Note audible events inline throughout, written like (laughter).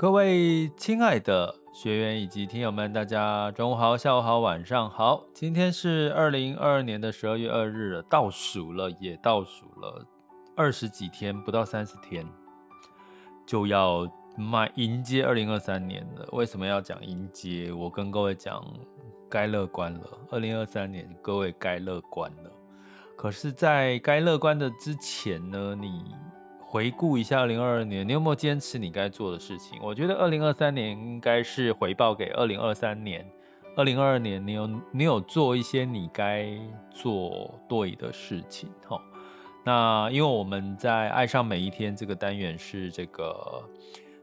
各位亲爱的学员以及听友们，大家中午好、下午好、晚上好。今天是二零二二年的十二月二日了，倒数了，也倒数了二十几天，不到三十天，就要迈迎接二零二三年了。为什么要讲迎接？我跟各位讲，该乐观了。二零二三年，各位该乐观了。可是，在该乐观的之前呢，你。回顾一下二零二二年，你有没有坚持你该做的事情？我觉得二零二三年应该是回报给二零二三年。二零二二年，你有你有做一些你该做对的事情，齁。那因为我们在爱上每一天这个单元是这个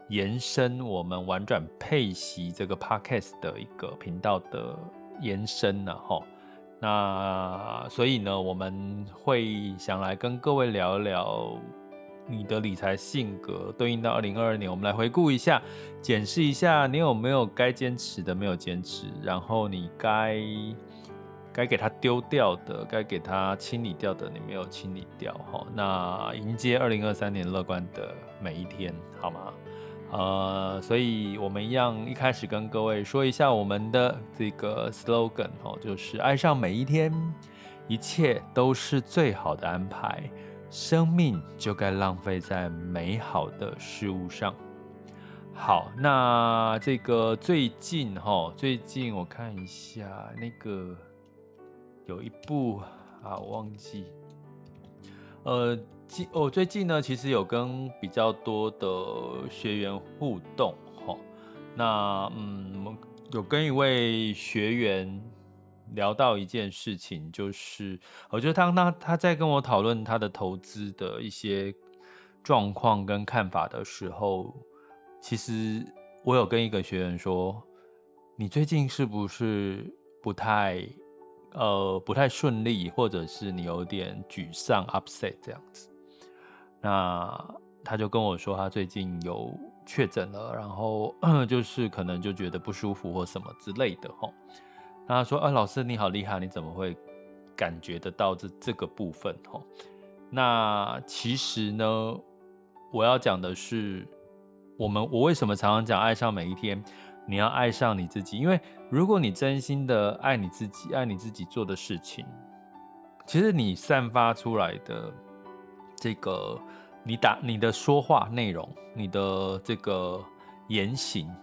延伸我们玩转配息这个 podcast 的一个频道的延伸呢，齁。那所以呢，我们会想来跟各位聊一聊。你的理财性格对应到二零二二年，我们来回顾一下，检视一下你有没有该坚持的没有坚持，然后你该该给它丢掉的，该给它清理掉的，你没有清理掉哈。那迎接二零二三年乐观的每一天，好吗？呃，所以我们一样一开始跟各位说一下我们的这个 slogan 哈，就是爱上每一天，一切都是最好的安排。生命就该浪费在美好的事物上。好，那这个最近哈，最近我看一下那个有一部啊，我忘记。呃，近哦，最近呢，其实有跟比较多的学员互动哈。那嗯，有跟一位学员。聊到一件事情，就是我觉得当他他在跟我讨论他的投资的一些状况跟看法的时候，其实我有跟一个学员说：“你最近是不是不太呃不太顺利，或者是你有点沮丧 upset 这样子？”那他就跟我说，他最近有确诊了，然后 (clears throat) 就是可能就觉得不舒服或什么之类的他说：“啊，老师你好厉害，你怎么会感觉得到这这个部分？哦，那其实呢，我要讲的是，我们我为什么常常讲爱上每一天？你要爱上你自己，因为如果你真心的爱你自己，爱你自己做的事情，其实你散发出来的这个，你打你的说话内容，你的这个言行，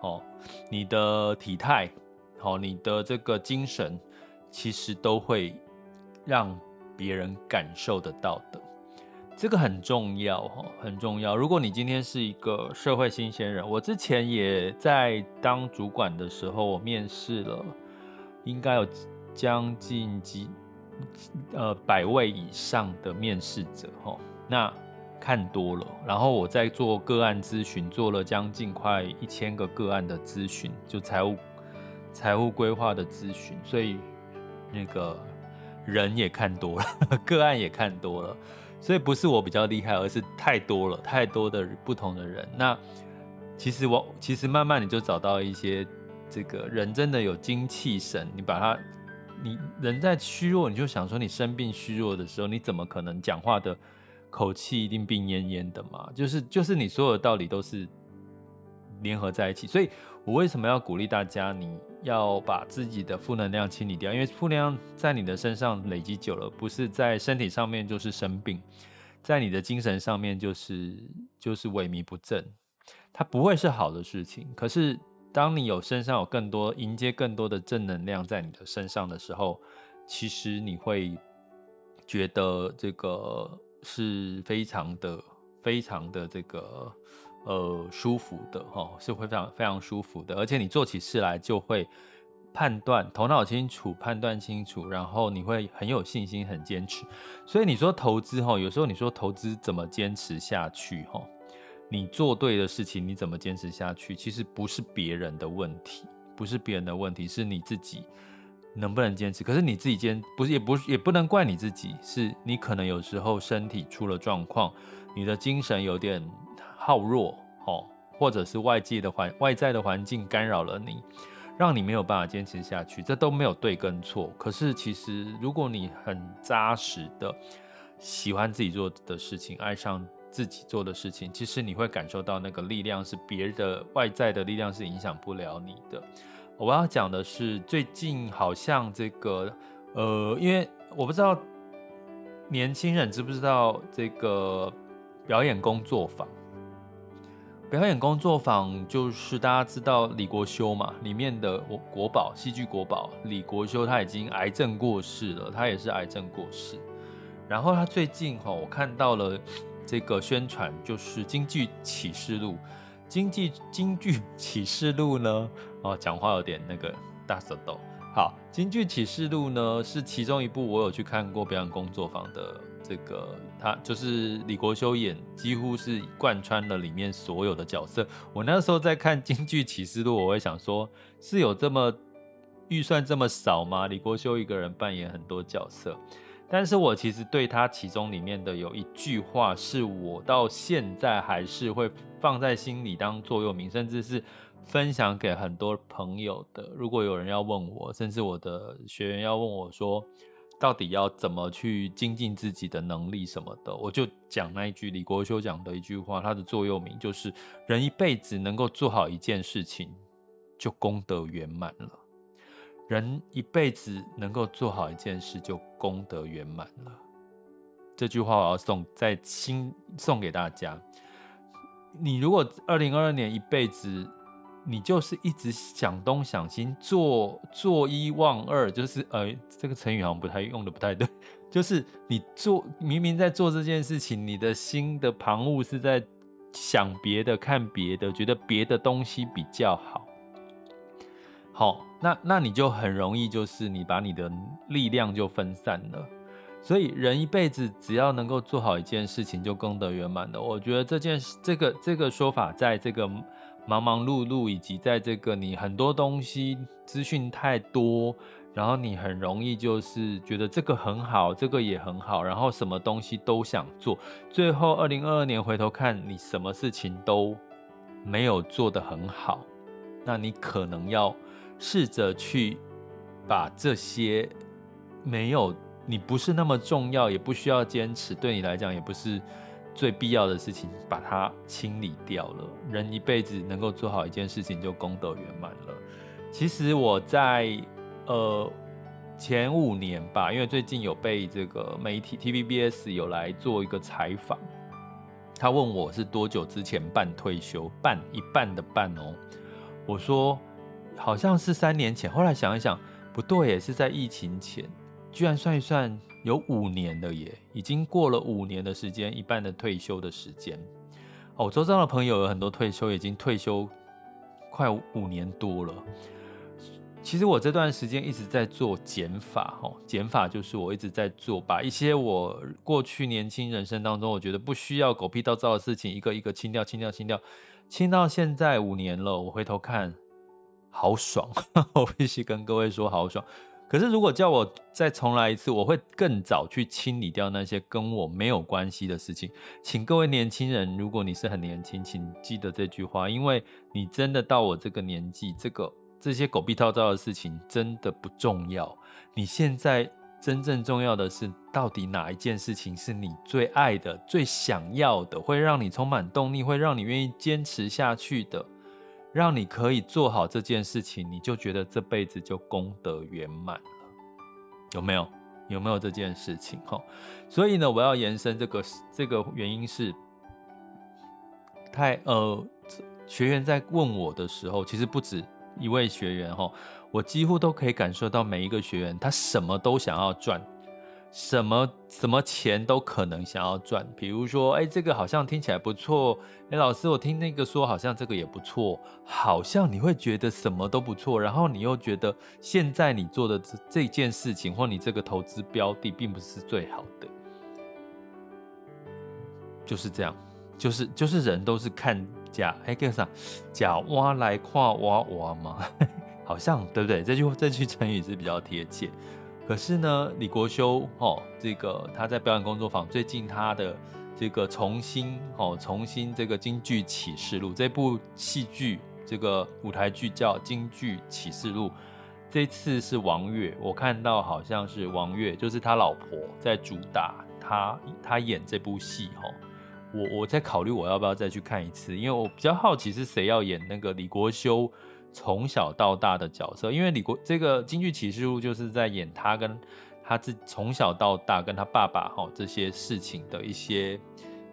哦，你的体态。”好，你的这个精神其实都会让别人感受得到的，这个很重要哈，很重要。如果你今天是一个社会新鲜人，我之前也在当主管的时候，我面试了，应该有将近几呃百位以上的面试者哈，那看多了，然后我在做个案咨询，做了将近快一千个个案的咨询，就财务。财务规划的咨询，所以那个人也看多了，(laughs) 个案也看多了，所以不是我比较厉害，而是太多了，太多的不同的人。那其实我其实慢慢你就找到一些这个人真的有精气神，你把他，你人在虚弱，你就想说你生病虚弱的时候，你怎么可能讲话的口气一定病恹恹的嘛？就是就是你所有的道理都是联合在一起，所以我为什么要鼓励大家你？要把自己的负能量清理掉，因为负能量在你的身上累积久了，不是在身体上面就是生病，在你的精神上面就是就是萎靡不振，它不会是好的事情。可是当你有身上有更多迎接更多的正能量在你的身上的时候，其实你会觉得这个是非常的非常的这个呃舒服的哈，是会非常非常舒服的，而且你做起事来就会判断头脑清楚，判断清楚，然后你会很有信心，很坚持。所以你说投资哈，有时候你说投资怎么坚持下去哈？你做对的事情，你怎么坚持下去？其实不是别人的问题，不是别人的问题，是你自己能不能坚持。可是你自己坚不是，也不也不能怪你自己，是你可能有时候身体出了状况，你的精神有点耗弱，哦，或者是外界的环外在的环境干扰了你，让你没有办法坚持下去。这都没有对跟错。可是其实如果你很扎实的喜欢自己做的事情，爱上。自己做的事情，其实你会感受到那个力量是别的外在的力量是影响不了你的。我要讲的是，最近好像这个呃，因为我不知道年轻人知不知道这个表演工作坊。表演工作坊就是大家知道李国修嘛，里面的国宝戏剧国宝李国修，他已经癌症过世了，他也是癌症过世。然后他最近哈，我看到了。这个宣传就是《京剧启示录》，京剧京剧启示录呢，哦，讲话有点那个大舌头。好，《京剧启示录》呢是其中一部我有去看过表演工作坊的，这个他就是李国修演，几乎是贯穿了里面所有的角色。我那时候在看《京剧启示录》，我会想说，是有这么预算这么少吗？李国修一个人扮演很多角色。但是我其实对他其中里面的有一句话，是我到现在还是会放在心里当座右铭，甚至是分享给很多朋友的。如果有人要问我，甚至我的学员要问我说，到底要怎么去精进自己的能力什么的，我就讲那一句李国修讲的一句话，他的座右铭就是：人一辈子能够做好一件事情，就功德圆满了。人一辈子能够做好一件事，就功德圆满了。这句话我要送在心，送给大家。你如果二零二二年一辈子，你就是一直想东想西，做做一忘二，就是呃，这个成语好像不太用的不太对，(laughs) 就是你做明明在做这件事情，你的心的旁骛是在想别的、看别的，觉得别的东西比较好。好，那那你就很容易，就是你把你的力量就分散了。所以人一辈子只要能够做好一件事情，就功德圆满了。我觉得这件事，这个这个说法，在这个忙忙碌碌，以及在这个你很多东西资讯太多，然后你很容易就是觉得这个很好，这个也很好，然后什么东西都想做，最后二零二二年回头看你什么事情都没有做得很好，那你可能要。试着去把这些没有你不是那么重要，也不需要坚持，对你来讲也不是最必要的事情，把它清理掉了。人一辈子能够做好一件事情，就功德圆满了。其实我在呃前五年吧，因为最近有被这个媒体 TVBS 有来做一个采访，他问我是多久之前办退休，办一半的办哦，我说。好像是三年前，后来想一想，不对耶，是在疫情前，居然算一算有五年了耶，已经过了五年的时间，一半的退休的时间。哦，我周遭的朋友有很多退休，已经退休快五年多了。其实我这段时间一直在做减法，哦，减法就是我一直在做，把一些我过去年轻人生当中，我觉得不需要狗屁倒灶的事情，一个一个清掉，清掉，清掉，清到现在五年了，我回头看。好爽，(laughs) 我必须跟各位说好爽。可是如果叫我再重来一次，我会更早去清理掉那些跟我没有关系的事情。请各位年轻人，如果你是很年轻，请记得这句话，因为你真的到我这个年纪，这个这些狗屁倒灶的事情真的不重要。你现在真正重要的是，到底哪一件事情是你最爱的、最想要的，会让你充满动力，会让你愿意坚持下去的。让你可以做好这件事情，你就觉得这辈子就功德圆满了，有没有？有没有这件事情？哈，所以呢，我要延伸这个这个原因是，太呃，学员在问我的时候，其实不止一位学员哈，我几乎都可以感受到每一个学员他什么都想要赚，什么什么钱都可能想要赚，比如说，哎，这个好像听起来不错，哎，老师，我听那个说好像这个也不错，好像你会觉得什么都不错，然后你又觉得现在你做的这这件事情或你这个投资标的并不是最好的，就是这样，就是就是人都是看假，哎，干啥？假挖来跨挖挖嘛，(laughs) 好像对不对？这句这句成语是比较贴切。可是呢，李国修哦，这个他在表演工作坊最近他的这个重新哦，重新这个京剧启示录这部戏剧，这个舞台剧叫京剧启示录。这次是王越，我看到好像是王越，就是他老婆在主打他他演这部戏哦。我我在考虑我要不要再去看一次，因为我比较好奇是谁要演那个李国修。从小到大的角色，因为李国这个京剧启示录就是在演他跟他自从小到大跟他爸爸哈这些事情的一些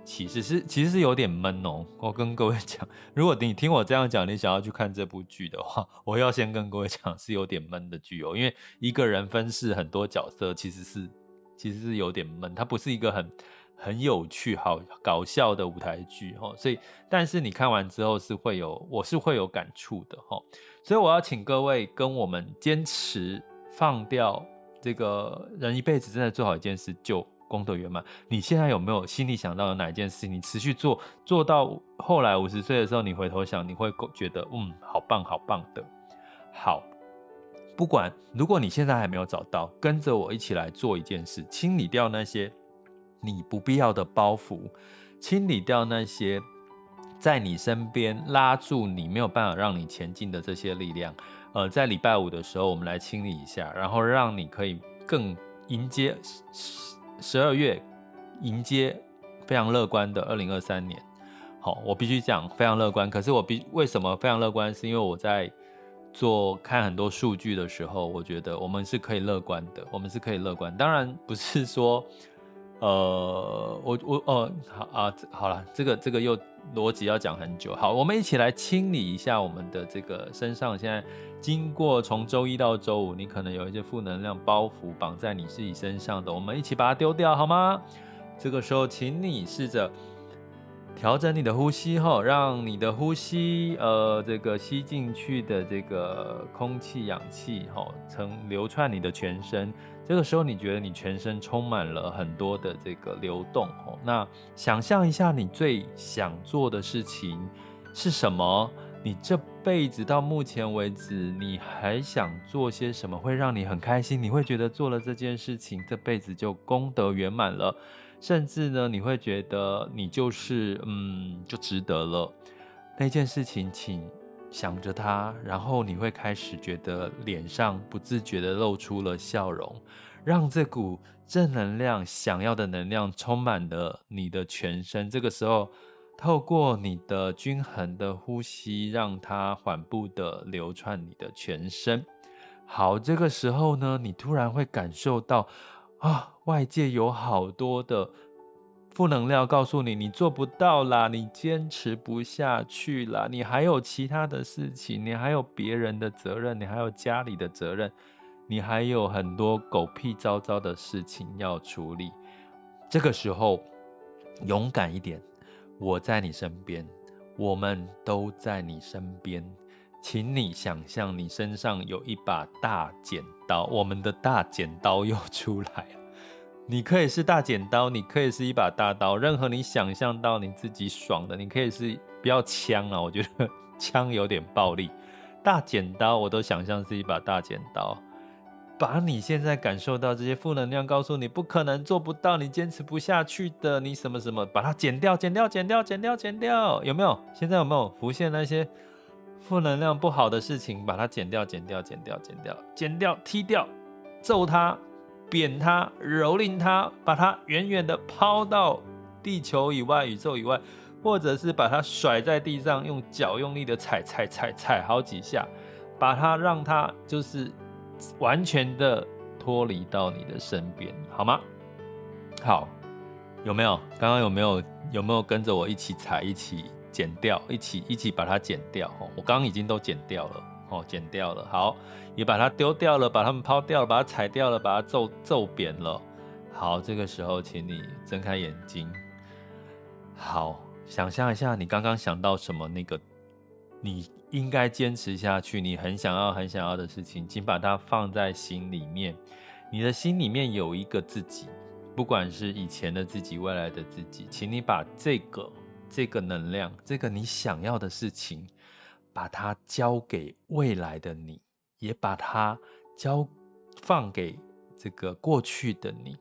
启示，是其实是有点闷哦。我跟各位 (laughs) 讲，如果你听我这样讲，你想要去看这部剧的话，我要先跟各位讲是有点闷的剧哦，因为一个人分饰很多角色，其实是其实是有点闷，它不是一个很。很有趣、好搞笑的舞台剧哈，所以但是你看完之后是会有，我是会有感触的哈，所以我要请各位跟我们坚持放掉这个人一辈子真的做好一件事就功德圆满。你现在有没有心里想到的哪一件事，你持续做做到后来五十岁的时候，你回头想，你会觉得嗯，好棒好棒的。好，不管如果你现在还没有找到，跟着我一起来做一件事，清理掉那些。你不必要的包袱，清理掉那些在你身边拉住你没有办法让你前进的这些力量。呃，在礼拜五的时候，我们来清理一下，然后让你可以更迎接十十二月，迎接非常乐观的二零二三年。好，我必须讲非常乐观。可是我必为什么非常乐观？是因为我在做看很多数据的时候，我觉得我们是可以乐观的，我们是可以乐观。当然不是说。呃，我我哦，好啊，好了，这个这个又逻辑要讲很久。好，我们一起来清理一下我们的这个身上。现在经过从周一到周五，你可能有一些负能量包袱绑在你自己身上的，我们一起把它丢掉好吗？这个时候，请你试着。调整你的呼吸后，让你的呼吸，呃，这个吸进去的这个空气、氧气，吼，曾流窜你的全身。这个时候，你觉得你全身充满了很多的这个流动，哦。那想象一下，你最想做的事情是什么？你这辈子到目前为止，你还想做些什么会让你很开心？你会觉得做了这件事情，这辈子就功德圆满了。甚至呢，你会觉得你就是嗯，就值得了那件事情，请想着它，然后你会开始觉得脸上不自觉地露出了笑容，让这股正能量、想要的能量充满了你的全身。这个时候，透过你的均衡的呼吸，让它缓步地流窜你的全身。好，这个时候呢，你突然会感受到。啊，外界有好多的负能量告诉你，你做不到啦，你坚持不下去啦，你还有其他的事情，你还有别人的责任，你还有家里的责任，你还有很多狗屁糟糟的事情要处理。这个时候，勇敢一点，我在你身边，我们都在你身边。请你想象，你身上有一把大剪刀，我们的大剪刀又出来了。你可以是大剪刀，你可以是一把大刀，任何你想象到你自己爽的，你可以是不要枪啊，我觉得枪有点暴力。大剪刀我都想象是一把大剪刀，把你现在感受到这些负能量告诉你不可能做不到，你坚持不下去的，你什么什么，把它剪掉，剪掉，剪掉，剪掉，剪掉，有没有？现在有没有浮现那些？负能量不好的事情，把它剪掉，剪掉，剪掉，剪掉，剪掉，踢掉，揍它，扁它，蹂躏它，把它远远的抛到地球以外、宇宙以外，或者是把它甩在地上，用脚用力的踩踩踩踩好几下，把它让它就是完全的脱离到你的身边，好吗？好，有没有？刚刚有没有？有没有跟着我一起踩一起？剪掉，一起一起把它剪掉哦！我刚刚已经都剪掉了哦，剪掉了。好，也把它丢掉了，把它们抛掉了，把它踩掉了，把它揍揍扁了。好，这个时候请你睁开眼睛。好，想象一下你刚刚想到什么那个你应该坚持下去，你很想要很想要的事情，请把它放在心里面。你的心里面有一个自己，不管是以前的自己、未来的自己，请你把这个这个能量、这个你想要的事情，把它交给未来的你，也把它交放给这个过去的你，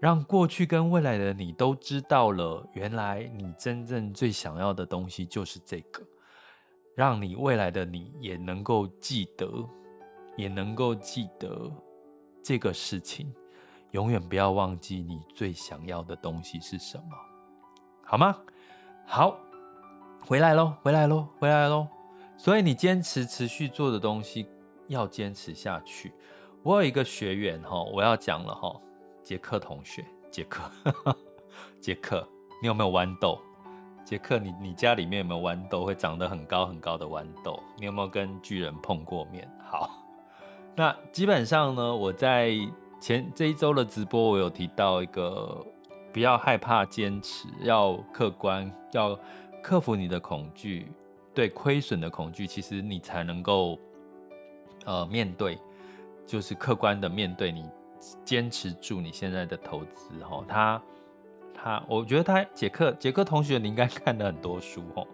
让过去跟未来的你都知道了，原来你真正最想要的东西就是这个，让你未来的你也能够记得，也能够记得这个事情，永远不要忘记你最想要的东西是什么，好吗？好，回来喽，回来喽，回来喽。所以你坚持持续做的东西要坚持下去。我有一个学员哈，我要讲了哈，杰克同学，杰克，(laughs) 杰克，你有没有豌豆？杰克，你你家里面有没有豌豆？会长得很高很高的豌豆？你有没有跟巨人碰过面？好，那基本上呢，我在前这一周的直播，我有提到一个，不要害怕坚持，要客观，要克服你的恐惧。对亏损的恐惧，其实你才能够，呃，面对，就是客观的面对你，坚持住你现在的投资哈。他他，我觉得他杰克杰克同学，你应该 (laughs) 看了很多书哦。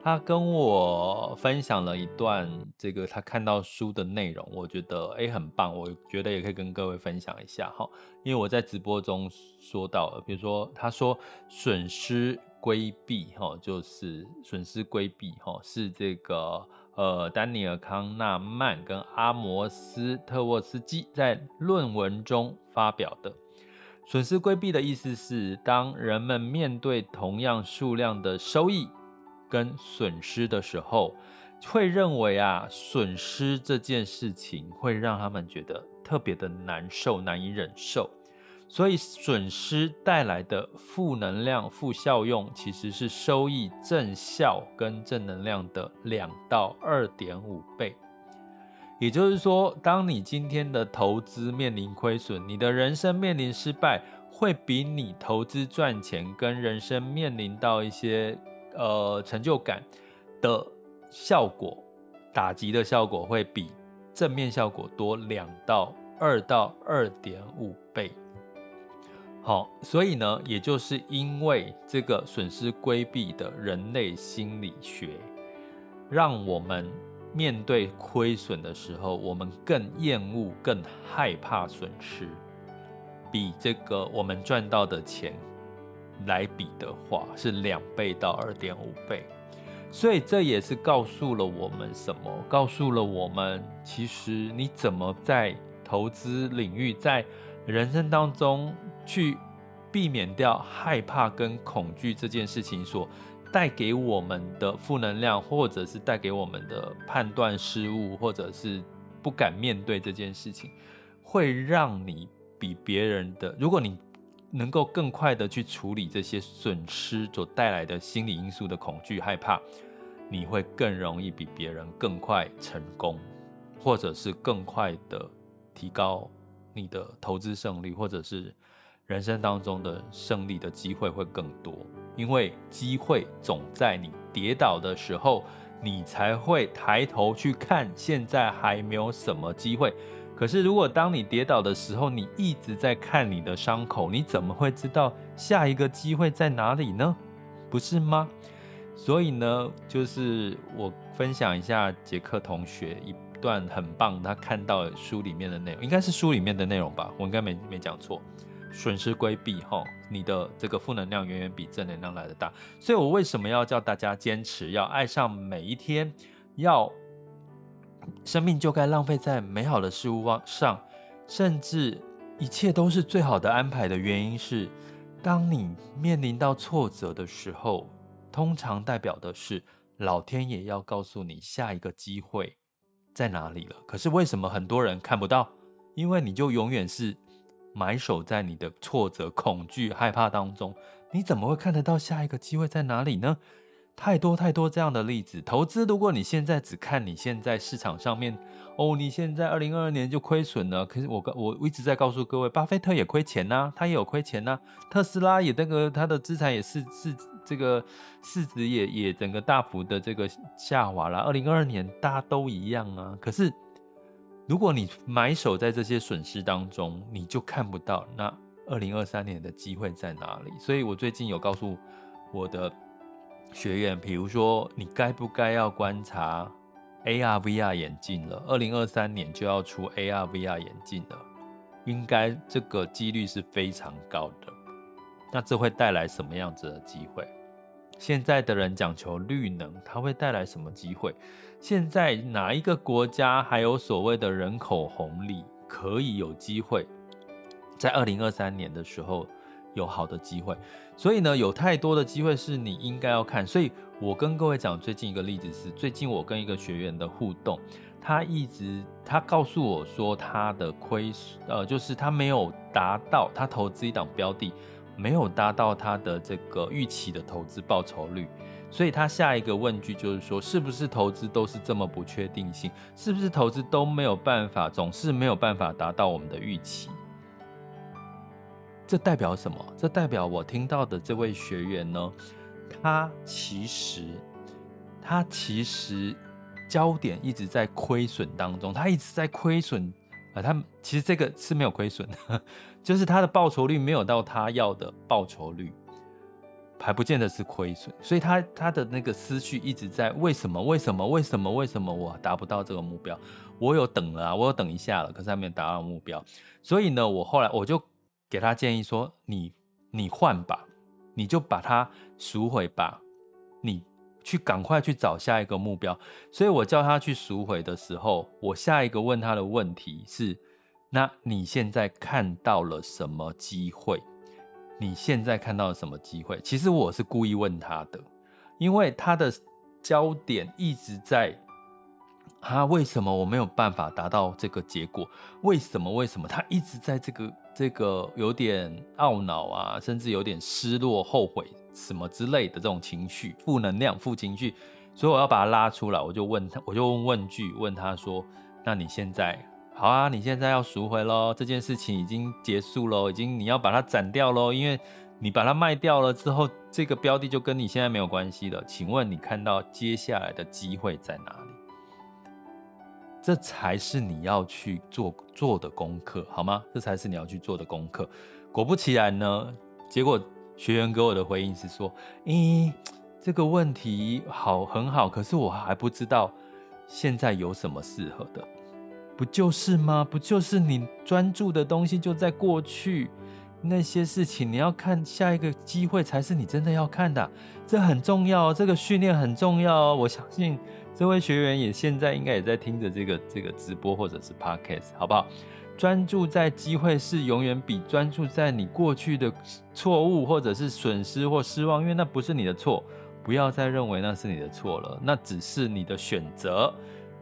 他跟我分享了一段这个他看到书的内容，我觉得诶很棒，我觉得也可以跟各位分享一下哈。因为我在直播中说到了，比如说他说损失。规避哈，就是损失规避哈，是这个呃，丹尼尔·康纳曼跟阿摩斯·特沃斯基在论文中发表的。损失规避的意思是，当人们面对同样数量的收益跟损失的时候，会认为啊，损失这件事情会让他们觉得特别的难受，难以忍受。所以损失带来的负能量、负效用，其实是收益正效跟正能量的两到二点五倍。也就是说，当你今天的投资面临亏损，你的人生面临失败，会比你投资赚钱跟人生面临到一些呃成就感的效果，打击的效果会比正面效果多两到二到二点五倍。好，所以呢，也就是因为这个损失规避的人类心理学，让我们面对亏损的时候，我们更厌恶、更害怕损失，比这个我们赚到的钱来比的话，是两倍到二点五倍。所以这也是告诉了我们什么？告诉了我们，其实你怎么在投资领域，在人生当中去避免掉害怕跟恐惧这件事情所带给我们的负能量，或者是带给我们的判断失误，或者是不敢面对这件事情，会让你比别人的，如果你能够更快的去处理这些损失所带来的心理因素的恐惧、害怕，你会更容易比别人更快成功，或者是更快的提高。你的投资胜率，或者是人生当中的胜利的机会会更多，因为机会总在你跌倒的时候，你才会抬头去看。现在还没有什么机会，可是如果当你跌倒的时候，你一直在看你的伤口，你怎么会知道下一个机会在哪里呢？不是吗？所以呢，就是我分享一下杰克同学一。段很棒，他看到书里面的内容，应该是书里面的内容吧？我应该没没讲错。损失规避，哈，你的这个负能量远远比正能量来得大。所以我为什么要叫大家坚持，要爱上每一天，要生命就该浪费在美好的事物上，甚至一切都是最好的安排的原因是，当你面临到挫折的时候，通常代表的是老天爷要告诉你下一个机会。在哪里了？可是为什么很多人看不到？因为你就永远是埋首在你的挫折、恐惧、害怕当中，你怎么会看得到下一个机会在哪里呢？太多太多这样的例子。投资，如果你现在只看你现在市场上面，哦，你现在二零二二年就亏损了。可是我我一直在告诉各位，巴菲特也亏钱呐、他也有亏钱呐、特斯拉也那个他的资产也是是这个市值也也整个大幅的这个下滑了。二零二二年大家都一样啊。可是如果你埋首在这些损失当中，你就看不到那二零二三年的机会在哪里。所以我最近有告诉我的。学员，比如说，你该不该要观察 AR、VR 眼镜了？二零二三年就要出 AR、VR 眼镜了，应该这个几率是非常高的。那这会带来什么样子的机会？现在的人讲求绿能，它会带来什么机会？现在哪一个国家还有所谓的人口红利，可以有机会在二零二三年的时候？有好的机会，所以呢，有太多的机会是你应该要看。所以我跟各位讲，最近一个例子是，最近我跟一个学员的互动，他一直他告诉我说，他的亏损，呃，就是他没有达到他投资一档标的，没有达到他的这个预期的投资报酬率，所以他下一个问句就是说，是不是投资都是这么不确定性？是不是投资都没有办法，总是没有办法达到我们的预期？这代表什么？这代表我听到的这位学员呢，他其实，他其实焦点一直在亏损当中，他一直在亏损啊。他其实这个是没有亏损的，就是他的报酬率没有到他要的报酬率，还不见得是亏损。所以他他的那个思绪一直在为什么？为什么？为什么？为什么我达不到这个目标？我有等了啊，我有等一下了，可是还没有达到目标。所以呢，我后来我就。给他建议说：“你你换吧，你就把它赎回吧，你去赶快去找下一个目标。”所以，我叫他去赎回的时候，我下一个问他的问题是：“那你现在看到了什么机会？你现在看到了什么机会？”其实我是故意问他的，因为他的焦点一直在。他为什么我没有办法达到这个结果？为什么？为什么？他一直在这个这个有点懊恼啊，甚至有点失落、后悔什么之类的这种情绪，负能量、负情绪，所以我要把他拉出来。我就问他，我就问问句，问他说：“那你现在好啊？你现在要赎回喽？这件事情已经结束喽？已经你要把它斩掉喽？因为你把它卖掉了之后，这个标的就跟你现在没有关系了。请问你看到接下来的机会在哪里？”这才是你要去做做的功课，好吗？这才是你要去做的功课。果不其然呢，结果学员给我的回应是说：“咦，这个问题好很好，可是我还不知道现在有什么适合的，不就是吗？不就是你专注的东西就在过去那些事情，你要看下一个机会才是你真的要看的，这很重要，这个训练很重要，我相信。”这位学员也现在应该也在听着这个这个直播或者是 podcast，好不好？专注在机会是永远比专注在你过去的错误或者是损失或失望，因为那不是你的错，不要再认为那是你的错了，那只是你的选择。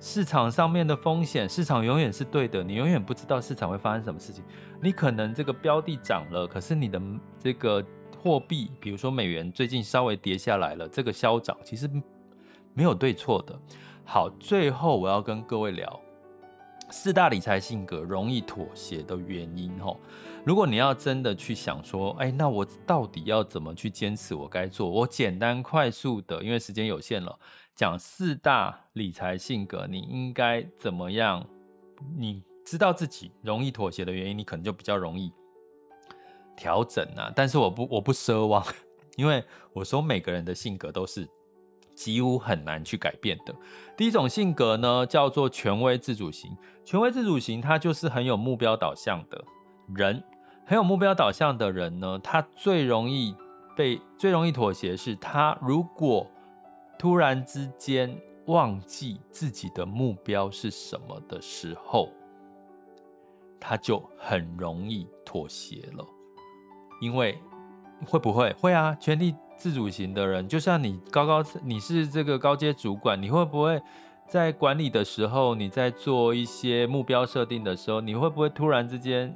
市场上面的风险，市场永远是对的，你永远不知道市场会发生什么事情。你可能这个标的涨了，可是你的这个货币，比如说美元最近稍微跌下来了，这个消涨其实。没有对错的。好，最后我要跟各位聊四大理财性格容易妥协的原因。吼，如果你要真的去想说，哎，那我到底要怎么去坚持我该做？我简单快速的，因为时间有限了，讲四大理财性格，你应该怎么样？你知道自己容易妥协的原因，你可能就比较容易调整啊。但是我不，我不奢望，因为我说每个人的性格都是。几乎很难去改变的。第一种性格呢，叫做权威自主型。权威自主型，它就是很有目标导向的人。很有目标导向的人呢，他最容易被最容易妥协，是他如果突然之间忘记自己的目标是什么的时候，他就很容易妥协了。因为会不会？会啊，权力。自主型的人，就像你高高，你是这个高阶主管，你会不会在管理的时候，你在做一些目标设定的时候，你会不会突然之间，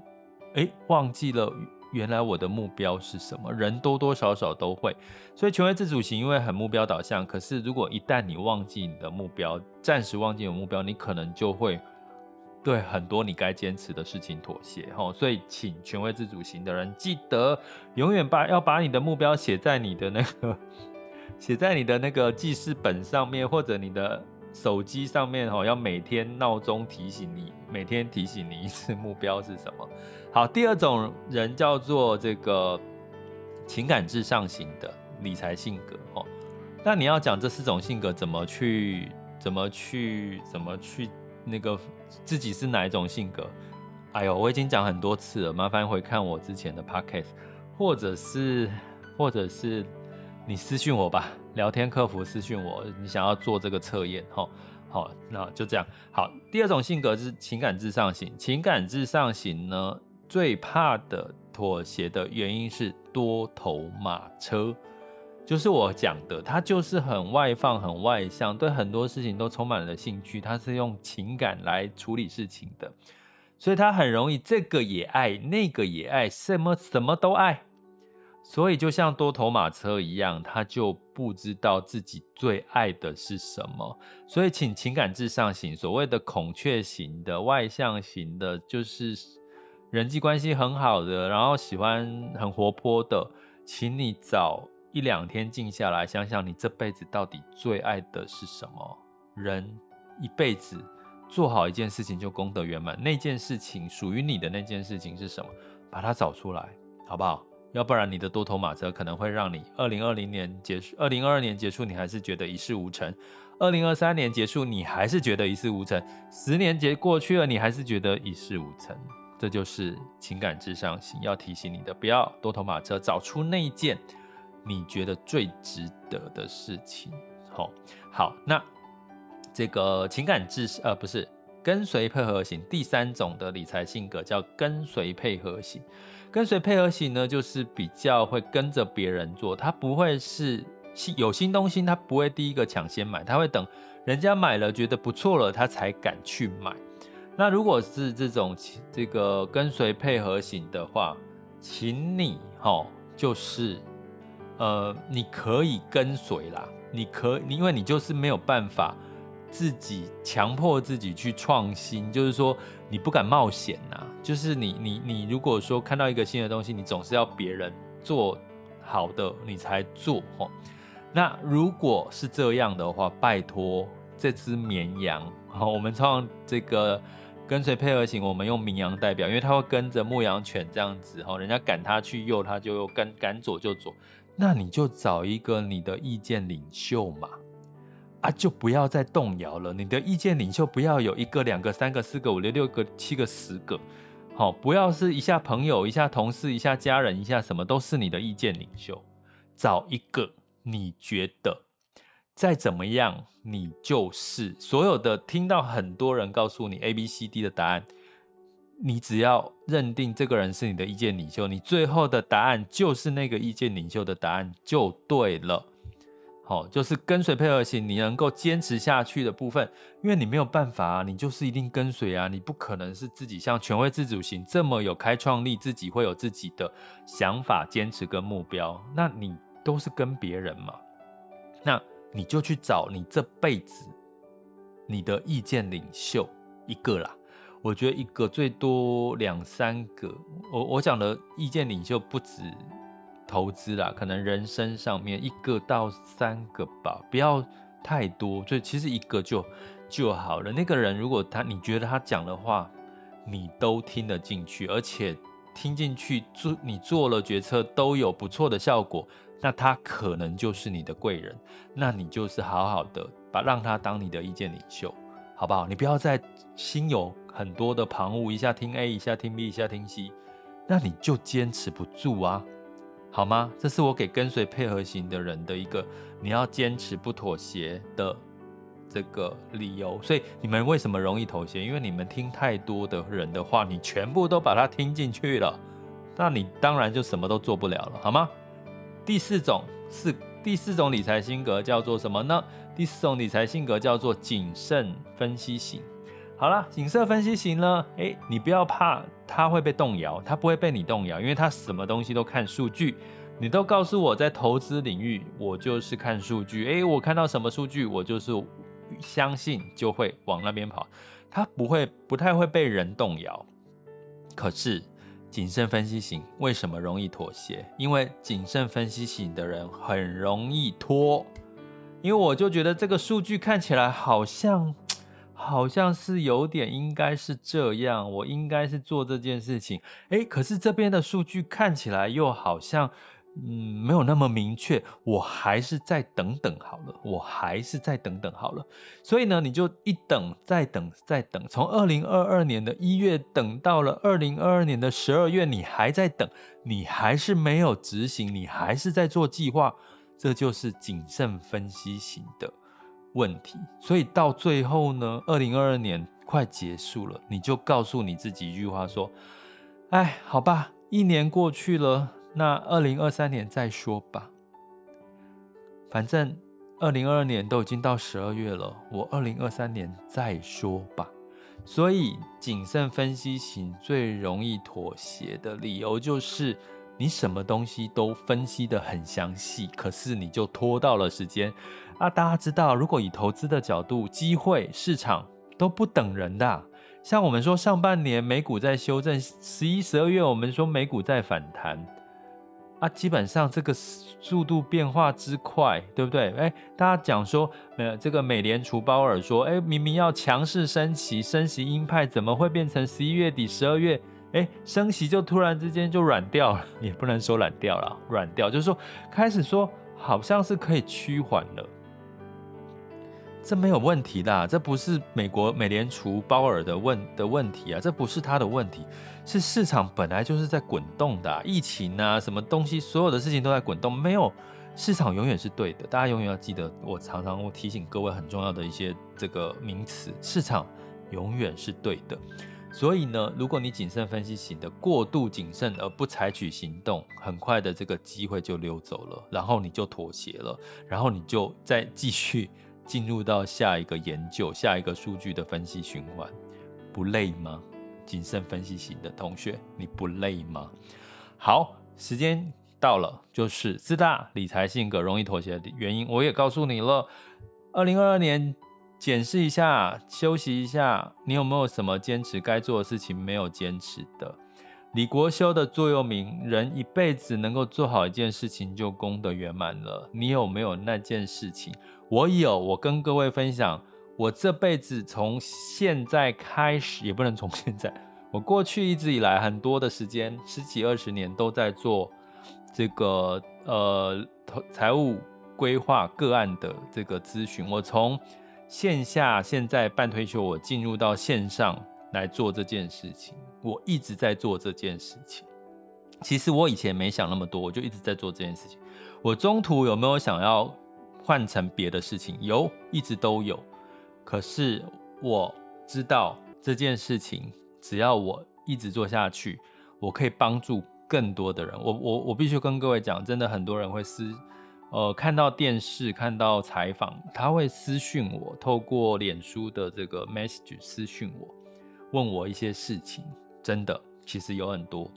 哎，忘记了原来我的目标是什么？人多多少少都会，所以权威自主型因为很目标导向，可是如果一旦你忘记你的目标，暂时忘记有目标，你可能就会对很多你该坚持的事情妥协。吼，所以请权威自主型的人记得永远把要把你的目标写在你的那个 (laughs) 写在你的那个记事本上面，或者你的。手机上面哦，要每天闹钟提醒你，每天提醒你一次目标是什么。(laughs) 好，第二种人叫做这个情感至上型的理财性格哦。那你要讲这四种性格怎么去，怎么去，怎么去那个自己是哪一种性格？哎呦，我已经讲很多次了，麻烦回看我之前的 podcast，或者是，或者是你私讯我吧。聊天客服私讯我，你想要做这个测验，哈，好，那就这样。好，第二种性格是情感至上型。情感至上型呢，最怕的妥协的原因是多头马车，就是我讲的，他就是很外放、很外向，对很多事情都充满了兴趣，他是用情感来处理事情的，所以他很容易这个也爱，那个也爱，什么什么都爱。所以就像多头马车一样，他就不知道自己最爱的是什么。所以，请情感至上型，所谓的孔雀型的、外向型的，就是人际关系很好的，然后喜欢很活泼的，请你找一两天静下来，想想你这辈子到底最爱的是什么。人一辈子做好一件事情就功德圆满，那件事情属于你的那件事情是什么？把它找出来，好不好？要不然你的多头马车可能会让你二零二零年结束，二零二二年结束你还是觉得一事无成，二零二三年结束你还是觉得一事无成，十年节过去了你还是觉得一事无成，这就是情感至上型要提醒你的，不要多头马车，找出那一件你觉得最值得的事情。好，好，那这个情感至呃不是跟随配合型，第三种的理财性格叫跟随配合型。跟随配合型呢，就是比较会跟着别人做，他不会是新有新东西，他不会第一个抢先买，他会等人家买了觉得不错了，他才敢去买。那如果是这种这个跟随配合型的话，请你齁，就是呃，你可以跟随啦，你可你，因为你就是没有办法。自己强迫自己去创新，就是说你不敢冒险呐。就是你你你，如果说看到一个新的东西，你总是要别人做好的你才做吼。那如果是这样的话，拜托这只绵羊，我们创这个跟随配合型，我们用绵羊代表，因为它会跟着牧羊犬这样子吼，人家赶它去右，它就跟赶左就左。那你就找一个你的意见领袖嘛。啊，就不要再动摇了。你的意见领袖不要有一个、两个、三个、四个、五六、六个、七个、十个，好，不要是一下朋友、一下同事、一下家人、一下什么都是你的意见领袖。找一个你觉得再怎么样，你就是所有的。听到很多人告诉你 A、B、C、D 的答案，你只要认定这个人是你的意见领袖，你最后的答案就是那个意见领袖的答案就对了。哦，就是跟随配合型，你能够坚持下去的部分，因为你没有办法啊，你就是一定跟随啊，你不可能是自己像权威自主型这么有开创力，自己会有自己的想法、坚持跟目标，那你都是跟别人嘛，那你就去找你这辈子你的意见领袖一个啦，我觉得一个最多两三个，我我讲的意见领袖不止。投资啦，可能人生上面一个到三个吧，不要太多，所以其实一个就就好了。那个人如果他你觉得他讲的话你都听得进去，而且听进去做你做了决策都有不错的效果，那他可能就是你的贵人。那你就是好好的把让他当你的意见领袖，好不好？你不要再心有很多的旁骛，一下听 A，一下听 B，一下听 C，那你就坚持不住啊。好吗？这是我给跟随配合型的人的一个你要坚持不妥协的这个理由。所以你们为什么容易妥协？因为你们听太多的人的话，你全部都把它听进去了，那你当然就什么都做不了了，好吗？第四种是第四种理财性格叫做什么呢？第四种理财性格叫做谨慎分析型。好了，景色分析型呢？诶，你不要怕，它会被动摇，它不会被你动摇，因为它什么东西都看数据。你都告诉我在投资领域，我就是看数据。诶，我看到什么数据，我就是相信就会往那边跑，它不会不太会被人动摇。可是谨慎分析型为什么容易妥协？因为谨慎分析型的人很容易拖，因为我就觉得这个数据看起来好像。好像是有点，应该是这样，我应该是做这件事情，诶，可是这边的数据看起来又好像，嗯，没有那么明确，我还是再等等好了，我还是再等等好了。所以呢，你就一等再等再等，从二零二二年的一月等到了二零二二年的十二月，你还在等，你还是没有执行，你还是在做计划，这就是谨慎分析型的。问题，所以到最后呢，二零二二年快结束了，你就告诉你自己一句话说：“哎，好吧，一年过去了，那二零二三年再说吧。反正二零二二年都已经到十二月了，我二零二三年再说吧。”所以，谨慎分析型最容易妥协的理由就是，你什么东西都分析得很详细，可是你就拖到了时间。啊，大家知道，如果以投资的角度，机会市场都不等人的。像我们说，上半年美股在修正，十一、十二月我们说美股在反弹，啊，基本上这个速度变化之快，对不对？哎，大家讲说，呃，这个美联储鲍尔说，哎，明明要强势升息，升息鹰派，怎么会变成十一月底、十二月，哎，升息就突然之间就软掉了？也不能说软掉了，软掉就是说开始说好像是可以趋缓了。这没有问题的，这不是美国美联储鲍尔的问的问题啊，这不是他的问题，是市场本来就是在滚动的，疫情啊，什么东西，所有的事情都在滚动，没有市场永远是对的，大家永远要记得，我常常会提醒各位很重要的一些这个名词，市场永远是对的，所以呢，如果你谨慎分析型的过度谨慎而不采取行动，很快的这个机会就溜走了，然后你就妥协了，然后你就再继续。进入到下一个研究、下一个数据的分析循环，不累吗？谨慎分析型的同学，你不累吗？好，时间到了，就是四大理财性格容易妥协的原因，我也告诉你了。二零二二年检视一下，休息一下，你有没有什么坚持该做的事情没有坚持的？李国修的座右铭：人一辈子能够做好一件事情，就功德圆满了。你有没有那件事情？我有，我跟各位分享，我这辈子从现在开始，也不能从现在，(laughs) 我过去一直以来很多的时间，十几二十年都在做这个呃财务规划个案的这个咨询。我从线下现在半退休，我进入到线上来做这件事情，我一直在做这件事情。其实我以前没想那么多，我就一直在做这件事情。我中途有没有想要？换成别的事情，有，一直都有。可是我知道这件事情，只要我一直做下去，我可以帮助更多的人。我我我必须跟各位讲，真的很多人会私，呃，看到电视，看到采访，他会私讯我，透过脸书的这个 message 私讯我，问我一些事情。真的，其实有很多。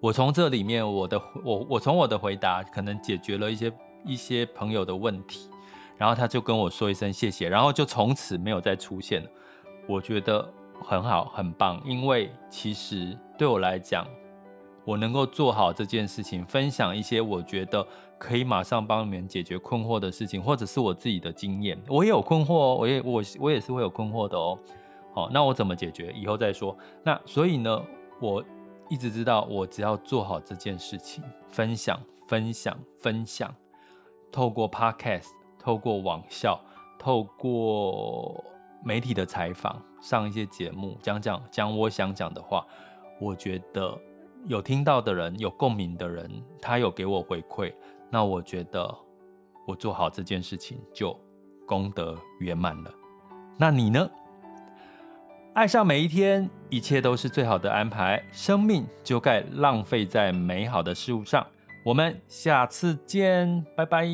我从这里面，我的我我从我的回答，可能解决了一些。一些朋友的问题，然后他就跟我说一声谢谢，然后就从此没有再出现了。我觉得很好，很棒，因为其实对我来讲，我能够做好这件事情，分享一些我觉得可以马上帮你们解决困惑的事情，或者是我自己的经验。我也有困惑哦，我也我我也是会有困惑的哦。好，那我怎么解决？以后再说。那所以呢，我一直知道，我只要做好这件事情，分享，分享，分享。透过 Podcast，透过网校，透过媒体的采访，上一些节目，讲讲讲我想讲的话。我觉得有听到的人，有共鸣的人，他有给我回馈，那我觉得我做好这件事情就功德圆满了。那你呢？爱上每一天，一切都是最好的安排。生命就该浪费在美好的事物上。我们下次见，拜拜。